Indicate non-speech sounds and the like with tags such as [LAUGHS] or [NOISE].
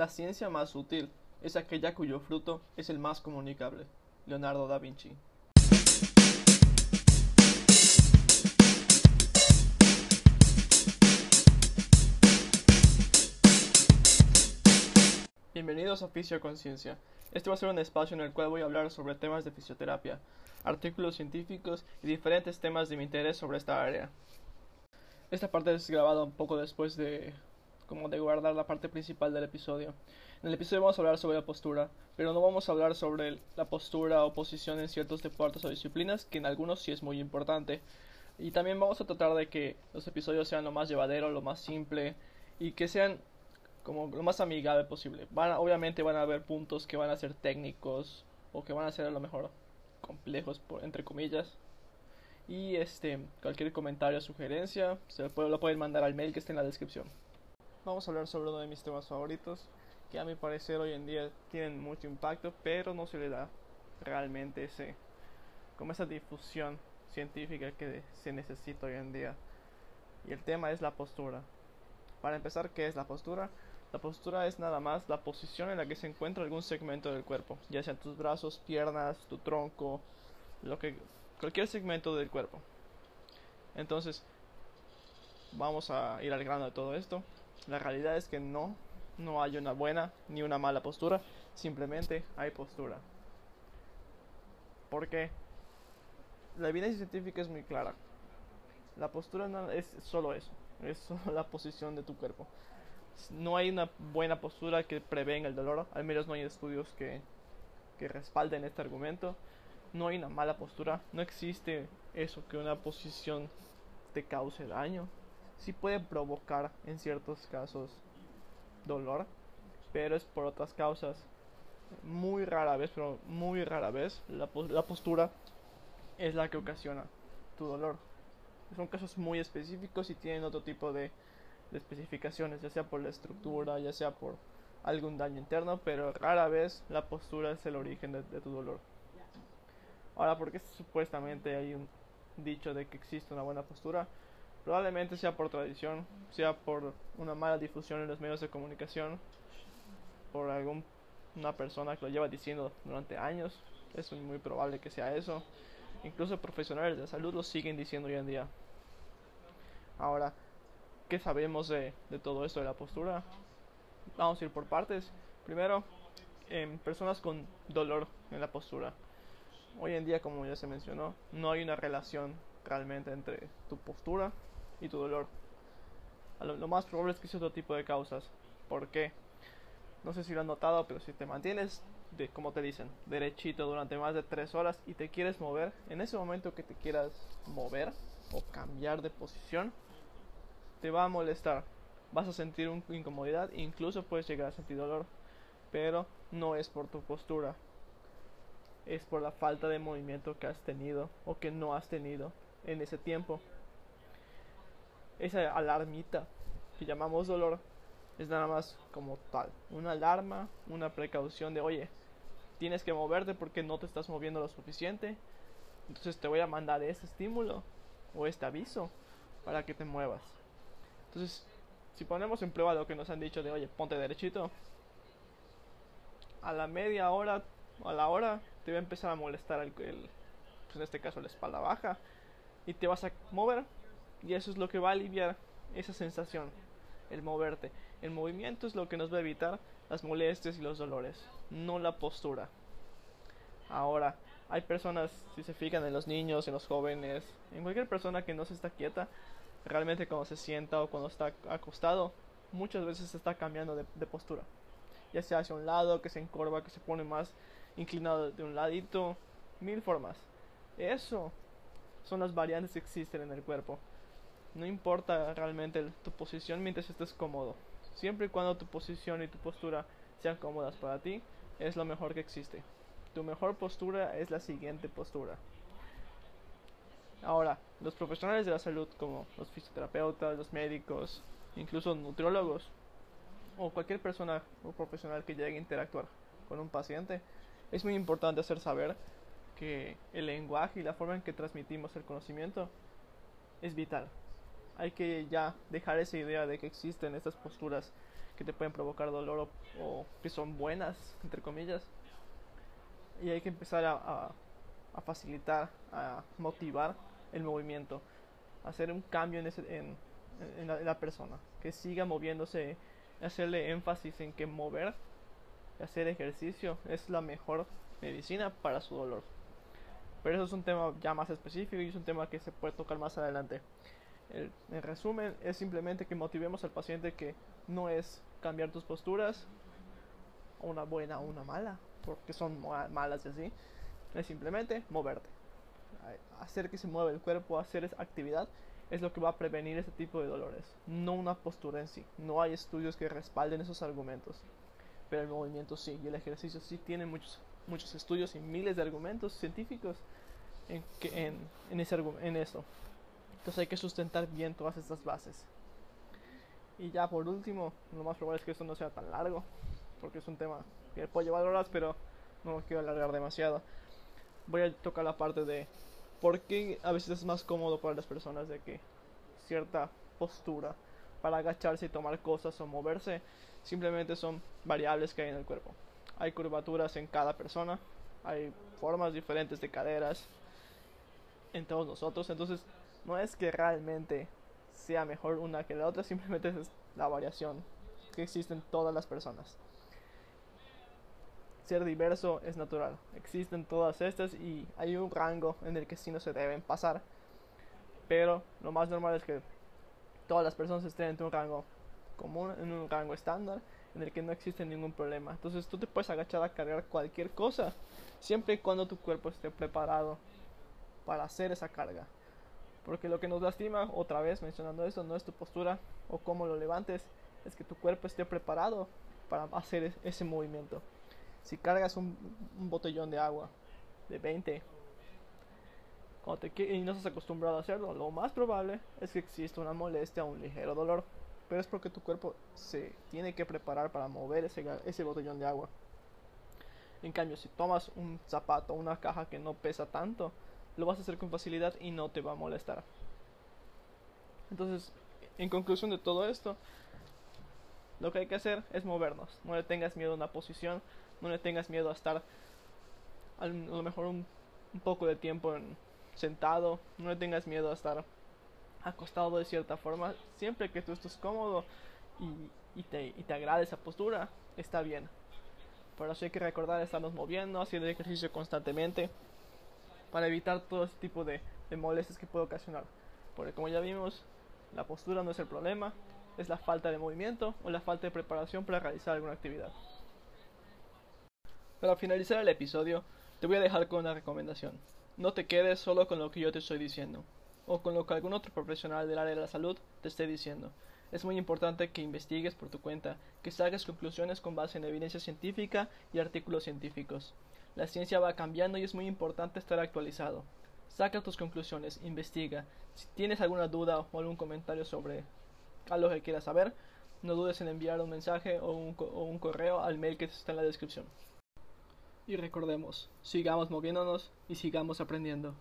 La ciencia más útil es aquella cuyo fruto es el más comunicable. Leonardo da Vinci. Bienvenidos a Fisio Conciencia. Este va a ser un espacio en el cual voy a hablar sobre temas de fisioterapia, artículos científicos y diferentes temas de mi interés sobre esta área. Esta parte es grabada un poco después de como de guardar la parte principal del episodio. En el episodio vamos a hablar sobre la postura, pero no vamos a hablar sobre la postura o posición en ciertos deportes o disciplinas, que en algunos sí es muy importante. Y también vamos a tratar de que los episodios sean lo más llevadero, lo más simple y que sean como lo más amigable posible. Van, obviamente van a haber puntos que van a ser técnicos o que van a ser a lo mejor complejos por, entre comillas. Y este cualquier comentario o sugerencia se lo, pueden mandar al mail que está en la descripción vamos a hablar sobre uno de mis temas favoritos, que a mi parecer hoy en día tienen mucho impacto, pero no se le da realmente ese, como esa difusión científica que se necesita hoy en día. Y el tema es la postura. Para empezar, ¿qué es la postura? La postura es nada más la posición en la que se encuentra algún segmento del cuerpo, ya sean tus brazos, piernas, tu tronco, lo que cualquier segmento del cuerpo. Entonces, vamos a ir al grano de todo esto. La realidad es que no, no hay una buena ni una mala postura, simplemente hay postura. Porque la evidencia científica es muy clara. La postura no es solo eso, es solo [LAUGHS] la posición de tu cuerpo. No hay una buena postura que prevenga el dolor, al menos no hay estudios que, que respalden este argumento. No hay una mala postura, no existe eso que una posición te cause daño sí puede provocar en ciertos casos dolor, pero es por otras causas. Muy rara vez, pero muy rara vez, la, la postura es la que ocasiona tu dolor. Son casos muy específicos y tienen otro tipo de, de especificaciones, ya sea por la estructura, ya sea por algún daño interno, pero rara vez la postura es el origen de, de tu dolor. Ahora, porque supuestamente hay un dicho de que existe una buena postura? Probablemente sea por tradición, sea por una mala difusión en los medios de comunicación, por alguna persona que lo lleva diciendo durante años. Es muy probable que sea eso. Incluso profesionales de salud lo siguen diciendo hoy en día. Ahora, ¿qué sabemos de, de todo esto de la postura? Vamos a ir por partes. Primero, en personas con dolor en la postura. Hoy en día, como ya se mencionó, no hay una relación realmente entre tu postura y tu dolor. Lo, más probable es que sea otro tipo de causas. ¿Por qué? No sé si lo han notado, pero si te mantienes, de, como te dicen, derechito durante más de 3 horas y te quieres mover, en ese momento que te quieras mover o cambiar de posición, te va a molestar. Vas a sentir una incomodidad, incluso puedes llegar a sentir dolor, pero no es por tu postura, es por la falta de movimiento que has tenido o que no has tenido en ese tiempo esa alarmita que llamamos dolor es nada más como tal, una alarma, una precaución de, oye, tienes que moverte porque no te estás moviendo lo suficiente, entonces te voy a mandar ese estímulo o este aviso para que te muevas. Entonces, si ponemos en prueba lo que nos han dicho de, oye, ponte derechito, a la media hora a la hora te va a empezar a molestar el, el pues en este caso la espalda baja y te vas a mover y eso es lo que va a aliviar esa sensación, el moverte. El movimiento es lo que nos va a evitar las molestias y los dolores, no la postura. Ahora, hay personas, si se fijan en los niños, en los jóvenes, en cualquier persona que no se está quieta, realmente cuando se sienta o cuando está acostado, muchas veces se está cambiando de, postura. Ya sea hacia un lado, que se encorva, que se pone más inclinado de un ladito, mil formas. Eso son las variantes que existen en el cuerpo. No importa realmente tu posición mientras estés cómodo. Siempre y cuando tu posición y tu postura sean cómodas para ti, es lo mejor que existe. Tu mejor postura es la siguiente postura. Ahora, los profesionales de la salud como los fisioterapeutas, los médicos, incluso nutriólogos o cualquier persona o profesional que llegue a interactuar con un paciente, es muy importante hacer saber que el lenguaje y la forma en que transmitimos el conocimiento es vital hay que ya dejar esa idea de que existen estas posturas que te pueden provocar dolor o, que son buenas, entre comillas. Y hay que empezar a, a, facilitar, a motivar el movimiento, hacer un cambio en, en, en, la, en, la, persona, que siga moviéndose, hacerle énfasis en que mover, hacer ejercicio es la mejor medicina para su dolor. Pero eso es un tema ya más específico y es un tema que se puede tocar más adelante. El, en resumen, es simplemente que motivemos al paciente que no es cambiar tus posturas, una buena o una mala, porque son malas y así, es simplemente moverte. Hacer que se mueva el cuerpo, hacer esa actividad, es lo que va a prevenir ese tipo de dolores, no una postura en sí. No hay estudios que respalden esos argumentos, pero el movimiento sí, y el ejercicio sí tiene muchos, muchos estudios y miles de argumentos científicos en, en, en, ese, en eso. Entonces hay que sustentar bien todas estas bases. Y ya por último, lo más probable es que esto no sea tan largo, porque es un tema que puede llevar horas, pero no lo quiero alargar demasiado. Voy a tocar la parte de por qué a veces es más cómodo para las personas de que cierta postura para agacharse y tomar cosas o moverse simplemente son variables que hay en el cuerpo. Hay curvaturas en cada persona, hay formas diferentes de caderas en todos nosotros, entonces no es que realmente sea mejor una que la otra, simplemente es la variación que existe en todas las personas. Ser diverso es natural, existen todas estas y hay un rango en el que sí no se deben pasar, pero lo más normal es que todas las personas estén en un rango común, en un rango estándar, en el que no existe ningún problema. Entonces tú te puedes agachar a cargar cualquier cosa, siempre y cuando tu cuerpo esté preparado para hacer esa carga. Porque lo que nos lastima, otra vez mencionando esto, no es tu postura o cómo lo levantes, es que tu cuerpo esté preparado para hacer ese movimiento. Si cargas un, botellón de agua de 20 y no estás acostumbrado a hacerlo, lo más probable es que exista una molestia o un ligero dolor. Pero es porque tu cuerpo se tiene que preparar para mover ese botellón de agua. En cambio, si tomas un zapato o una caja que no pesa tanto, lo vas a hacer con facilidad y no te va a molestar. Entonces, en conclusión de todo esto, lo que hay que hacer es movernos. No le tengas miedo a una posición, no le tengas miedo a estar a lo mejor un, poco de tiempo sentado, no le tengas miedo a estar acostado de cierta forma. Siempre que tú estés cómodo y, te, agrade esa postura, está bien. Pero sí hay que recordar estarnos moviendo, haciendo ejercicio constantemente para evitar todo este tipo de, de molestias que puede ocasionar. Porque como ya vimos, la postura no es el problema, es la falta de movimiento o la falta de preparación para realizar alguna actividad. Para finalizar el episodio, te voy a dejar con una recomendación. No te quedes solo con lo que yo te estoy diciendo, o con lo que algún otro profesional del área de la salud te esté diciendo. Es muy importante que investigues por tu cuenta, que saques conclusiones con base en evidencia científica y artículos científicos. La ciencia va cambiando y es muy importante estar actualizado. Saca tus conclusiones, investiga. Si tienes alguna duda o algún comentario sobre algo que quieras saber, no dudes en enviar un mensaje o un, o un correo al mail que está en la descripción. Y recordemos, sigamos moviéndonos y sigamos aprendiendo.